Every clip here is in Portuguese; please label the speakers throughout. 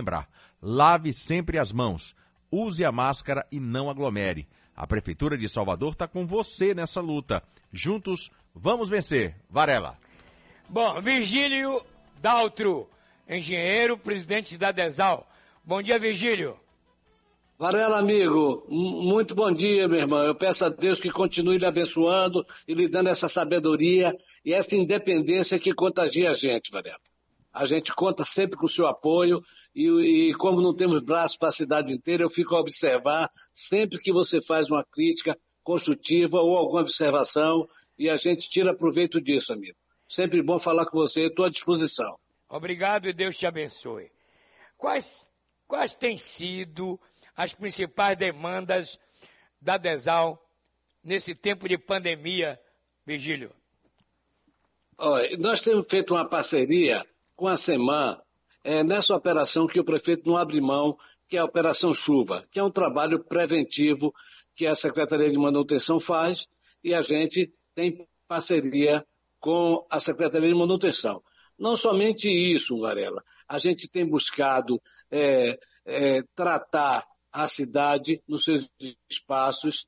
Speaker 1: lembrar, lave sempre as mãos, use a máscara e não aglomere. A Prefeitura de Salvador está com você nessa luta. Juntos, vamos vencer. Varela.
Speaker 2: Bom, Virgílio Daltro, engenheiro, presidente da Desal. Bom dia, Virgílio.
Speaker 3: Varela, amigo, muito bom dia, meu irmão. Eu peço a Deus que continue lhe abençoando e lhe dando essa sabedoria e essa independência que contagia a gente, Varela. A gente conta sempre com o seu apoio e, e como não temos braços para a cidade inteira, eu fico a observar sempre que você faz uma crítica construtiva ou alguma observação e a gente tira proveito disso, amigo. Sempre bom falar com você, estou à disposição.
Speaker 2: Obrigado e Deus te abençoe. Quais, quais têm sido as principais demandas da DESAL nesse tempo de pandemia, Virgílio?
Speaker 3: Olha, nós temos feito uma parceria com a SEMAN é, nessa operação que o prefeito não abre mão, que é a Operação Chuva, que é um trabalho preventivo que a Secretaria de Manutenção faz e a gente tem parceria com a Secretaria de Manutenção. Não somente isso, Varela, a gente tem buscado é, é, tratar a cidade nos seus espaços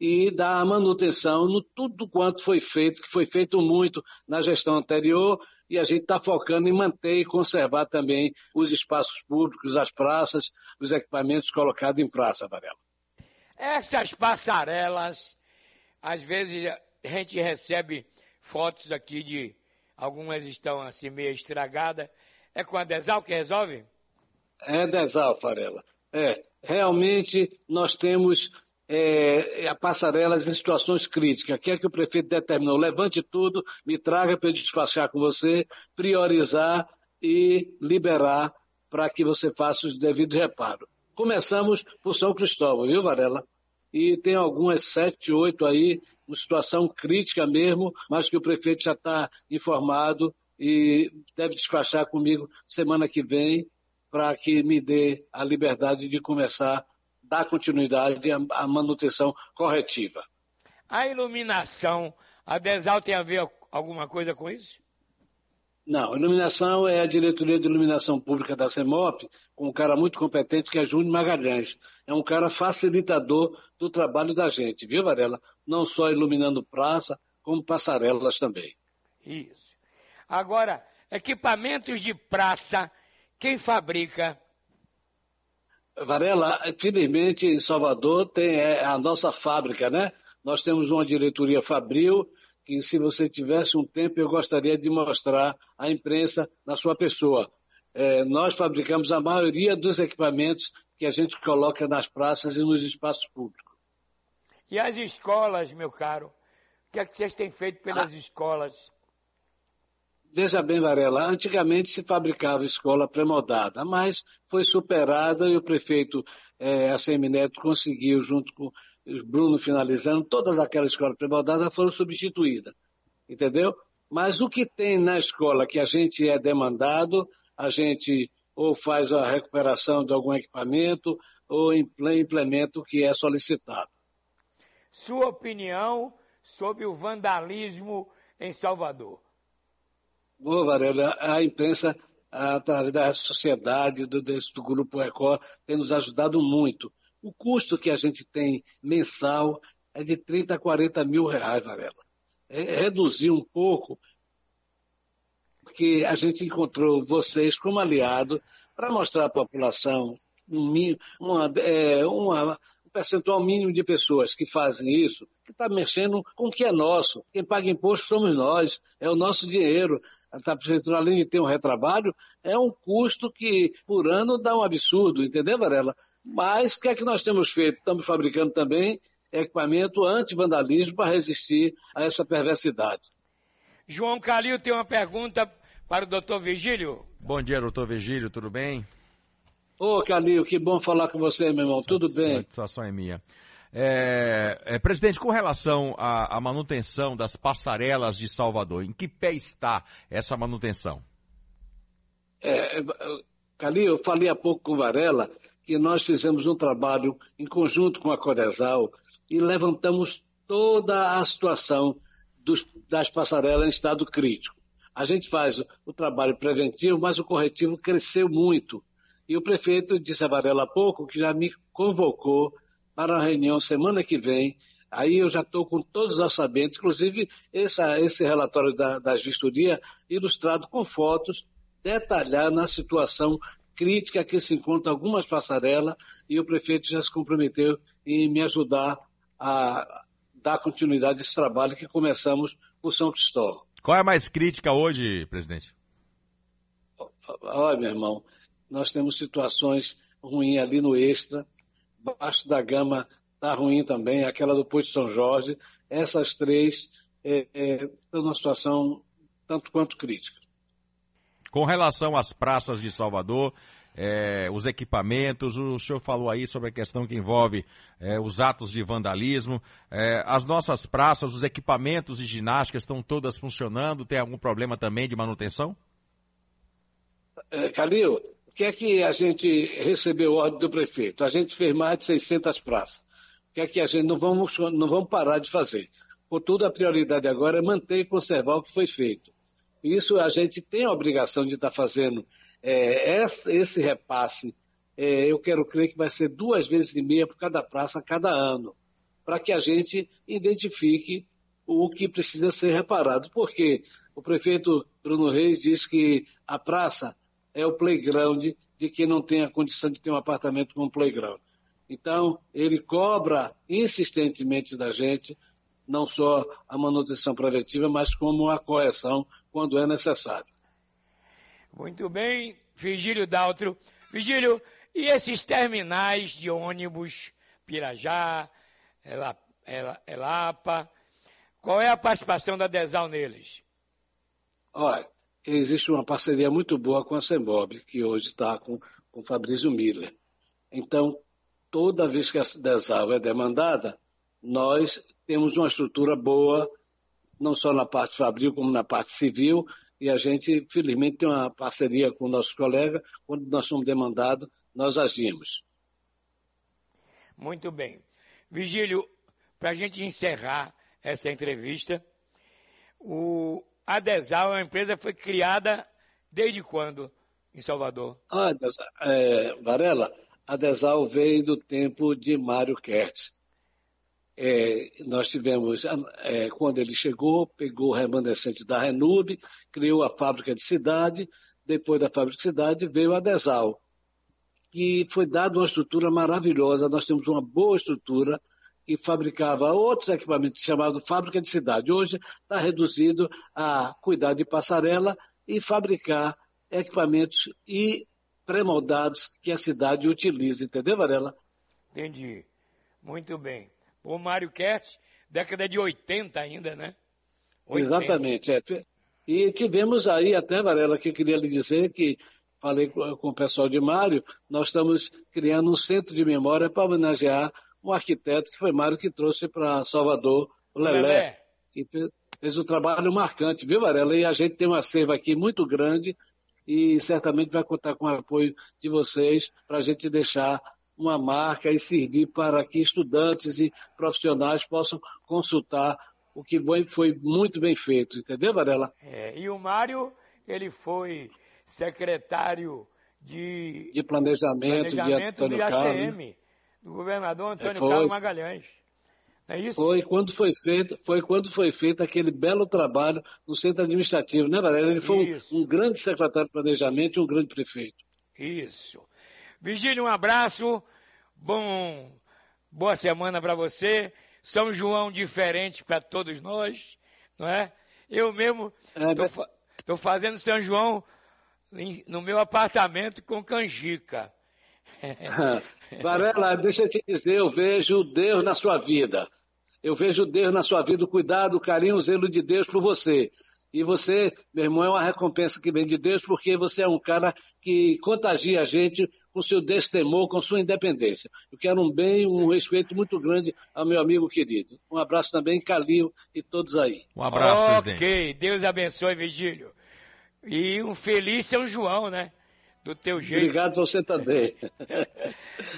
Speaker 3: e dar manutenção no tudo quanto foi feito, que foi feito muito na gestão anterior, e a gente está focando em manter e conservar também os espaços públicos, as praças, os equipamentos colocados em praça, Varela.
Speaker 2: Essas passarelas, às vezes a gente recebe fotos aqui de algumas estão assim meio estragadas. É com a Desal que resolve?
Speaker 3: É Desal, Varela. É, realmente nós temos é, a passarelas em situações críticas. Quer que o prefeito determinou, levante tudo, me traga para eu despachar com você, priorizar e liberar para que você faça os devidos reparos. Começamos por São Cristóvão, viu, Varela? E tem algumas sete, oito aí, uma situação crítica mesmo, mas que o prefeito já está informado e deve despachar comigo semana que vem para que me dê a liberdade de começar, dar continuidade à manutenção corretiva.
Speaker 2: A iluminação, a Desal tem a ver alguma coisa com isso?
Speaker 3: Não, iluminação é a diretoria de iluminação pública da CEMOP, com um cara muito competente que é Júnior Magalhães. É um cara facilitador do trabalho da gente, viu, Varela? Não só iluminando praça, como passarelas também.
Speaker 2: Isso. Agora, equipamentos de praça quem fabrica?
Speaker 3: Varela, felizmente em Salvador tem é, a nossa fábrica, né? Nós temos uma diretoria Fabril, que se você tivesse um tempo eu gostaria de mostrar à imprensa na sua pessoa. É, nós fabricamos a maioria dos equipamentos que a gente coloca nas praças e nos espaços públicos.
Speaker 2: E as escolas, meu caro? O que é que vocês têm feito pelas ah. escolas?
Speaker 3: Veja bem, Varela, antigamente se fabricava escola pré-moldada, mas foi superada e o prefeito é, ACM Neto conseguiu, junto com o Bruno finalizando, todas aquelas escolas pré-moldadas foram substituídas, entendeu? Mas o que tem na escola que a gente é demandado, a gente ou faz a recuperação de algum equipamento ou implementa o que é solicitado.
Speaker 2: Sua opinião sobre o vandalismo em Salvador?
Speaker 3: Ô, Varela, a imprensa, através da sociedade, do, do Grupo Record, tem nos ajudado muito. O custo que a gente tem mensal é de 30 a 40 mil reais, Varela. É, reduzir um pouco, porque a gente encontrou vocês como aliado para mostrar à população um, uma, é, uma, um percentual mínimo de pessoas que fazem isso, que está mexendo com o que é nosso. Quem paga imposto somos nós, é o nosso dinheiro a prefeitura, além de ter um retrabalho, é um custo que por ano dá um absurdo, entendeu, Varela? Mas o que é que nós temos feito? Estamos fabricando também equipamento anti-vandalismo para resistir a essa perversidade.
Speaker 2: João Calil tem uma pergunta para o doutor Vigílio.
Speaker 1: Bom dia, doutor Vigílio, tudo bem?
Speaker 3: Ô, Calil, que bom falar com você, meu irmão, tudo bem? A
Speaker 1: satisfação é minha. É, é, presidente, com relação à, à, manutenção das passarelas de Salvador, em que pé está essa manutenção?
Speaker 3: É, Cali, eu falei há pouco com Varela que nós fizemos um trabalho em conjunto com a Codesal e levantamos toda a situação dos, das passarelas em estado crítico. A gente faz o trabalho preventivo, mas o corretivo cresceu muito. E o prefeito disse a Varela há pouco que já me convocou para a reunião semana que vem. Aí eu já estou com todos os orçamentos, inclusive essa, esse relatório da, das vistorias, ilustrado com fotos, detalhar na situação crítica que se encontra algumas passarelas, e o prefeito já se comprometeu em me ajudar a dar continuidade a esse trabalho que começamos por São Cristóvão.
Speaker 1: Qual é a mais crítica hoje, presidente?
Speaker 3: Olha, meu irmão, nós temos situações ruins ali no Extra, baixo da gama está ruim também, aquela do Posto São Jorge. Essas três é, é, estão numa situação tanto quanto crítica.
Speaker 1: Com relação às praças de Salvador, é, os equipamentos, o senhor falou aí sobre a questão que envolve é, os atos de vandalismo. É, as nossas praças, os equipamentos de ginástica estão todas funcionando? Tem algum problema também de manutenção?
Speaker 3: É, Calil, o que é que a gente recebeu ordem do prefeito? A gente fez mais de 600 praças. O que é que a gente não vamos, não vamos parar de fazer? Contudo, a prioridade agora é manter e conservar o que foi feito. Isso a gente tem a obrigação de estar fazendo é, esse repasse. É, eu quero crer que vai ser duas vezes e meia por cada praça cada ano, para que a gente identifique o que precisa ser reparado. Porque o prefeito Bruno Reis diz que a praça é o playground de quem não tem a condição de ter um apartamento com um playground. Então, ele cobra insistentemente da gente não só a manutenção preventiva, mas como a correção quando é necessário.
Speaker 2: Muito bem, Vigílio Daltro. Vigílio, e esses terminais de ônibus, Pirajá, Elapa, qual é a participação da Desal neles?
Speaker 3: Olha, existe uma parceria muito boa com a Sembob, que hoje está com, com Fabrício Miller. Então, toda vez que a Desal é demandada, nós temos uma estrutura boa, não só na parte fabril, como na parte civil, e a gente, felizmente, tem uma parceria com o nosso colega. Quando nós somos demandados, nós agimos.
Speaker 2: Muito bem. Vigílio, para a gente encerrar essa entrevista, o Adesal é uma empresa que foi criada desde quando em Salvador?
Speaker 3: Ah, é, Varela, a Desal veio do tempo de Mário Kertz. É, nós tivemos, é, quando ele chegou, pegou o remanescente da Renube, criou a fábrica de cidade, depois da fábrica de cidade veio a Desal, que foi dada uma estrutura maravilhosa, nós temos uma boa estrutura, que fabricava outros equipamentos chamados fábrica de cidade. Hoje está reduzido a cuidar de passarela e fabricar equipamentos e pré-moldados que a cidade utiliza, entendeu, Varela?
Speaker 2: Entendi. Muito bem o Mário Kertz, década de 80 ainda, né?
Speaker 3: 80. Exatamente. É. E tivemos aí até, Varela, que eu queria lhe dizer que falei com o pessoal de Mário, nós estamos criando um centro de memória para homenagear um arquiteto que foi Mário que trouxe para Salvador, o Lelé, Lelé. que fez, um trabalho marcante, viu, Varela? E a gente tem uma serva aqui muito grande e certamente vai contar com o apoio de vocês para a gente deixar uma marca e servir para que estudantes e profissionais possam consultar o que foi muito bem feito, entendeu, Varela?
Speaker 2: É, e o Mário, ele foi secretário de,
Speaker 3: de planejamento, planejamento de Antônio
Speaker 2: ACM, do governador Antônio é, foi, Carlos Magalhães.
Speaker 3: É isso? Foi quando foi feito, foi quando foi feito aquele belo trabalho no centro administrativo, né, Varela? Ele foi um, um, grande secretário de planejamento e um grande prefeito.
Speaker 2: Isso. Vigílio, um abraço. Bom, boa semana para você. São João diferente para todos nós, não é? Eu mesmo estou é, fazendo São João no meu apartamento com canjica.
Speaker 3: Varela, deixa eu te dizer, eu vejo Deus na sua vida. Eu vejo Deus na sua vida, o cuidado, o carinho, o zelo de Deus por você. E você, meu irmão, é uma recompensa que vem de Deus, porque você é um cara que contagia a gente com seu destemor, com sua independência. Eu quero um bem, um respeito muito grande ao meu amigo querido. Um abraço também, Calil e todos aí.
Speaker 1: Um abraço,
Speaker 2: okay.
Speaker 1: presidente.
Speaker 2: Ok, Deus abençoe, Vigílio. E um feliz São João, né? Do teu jeito.
Speaker 3: Obrigado você também.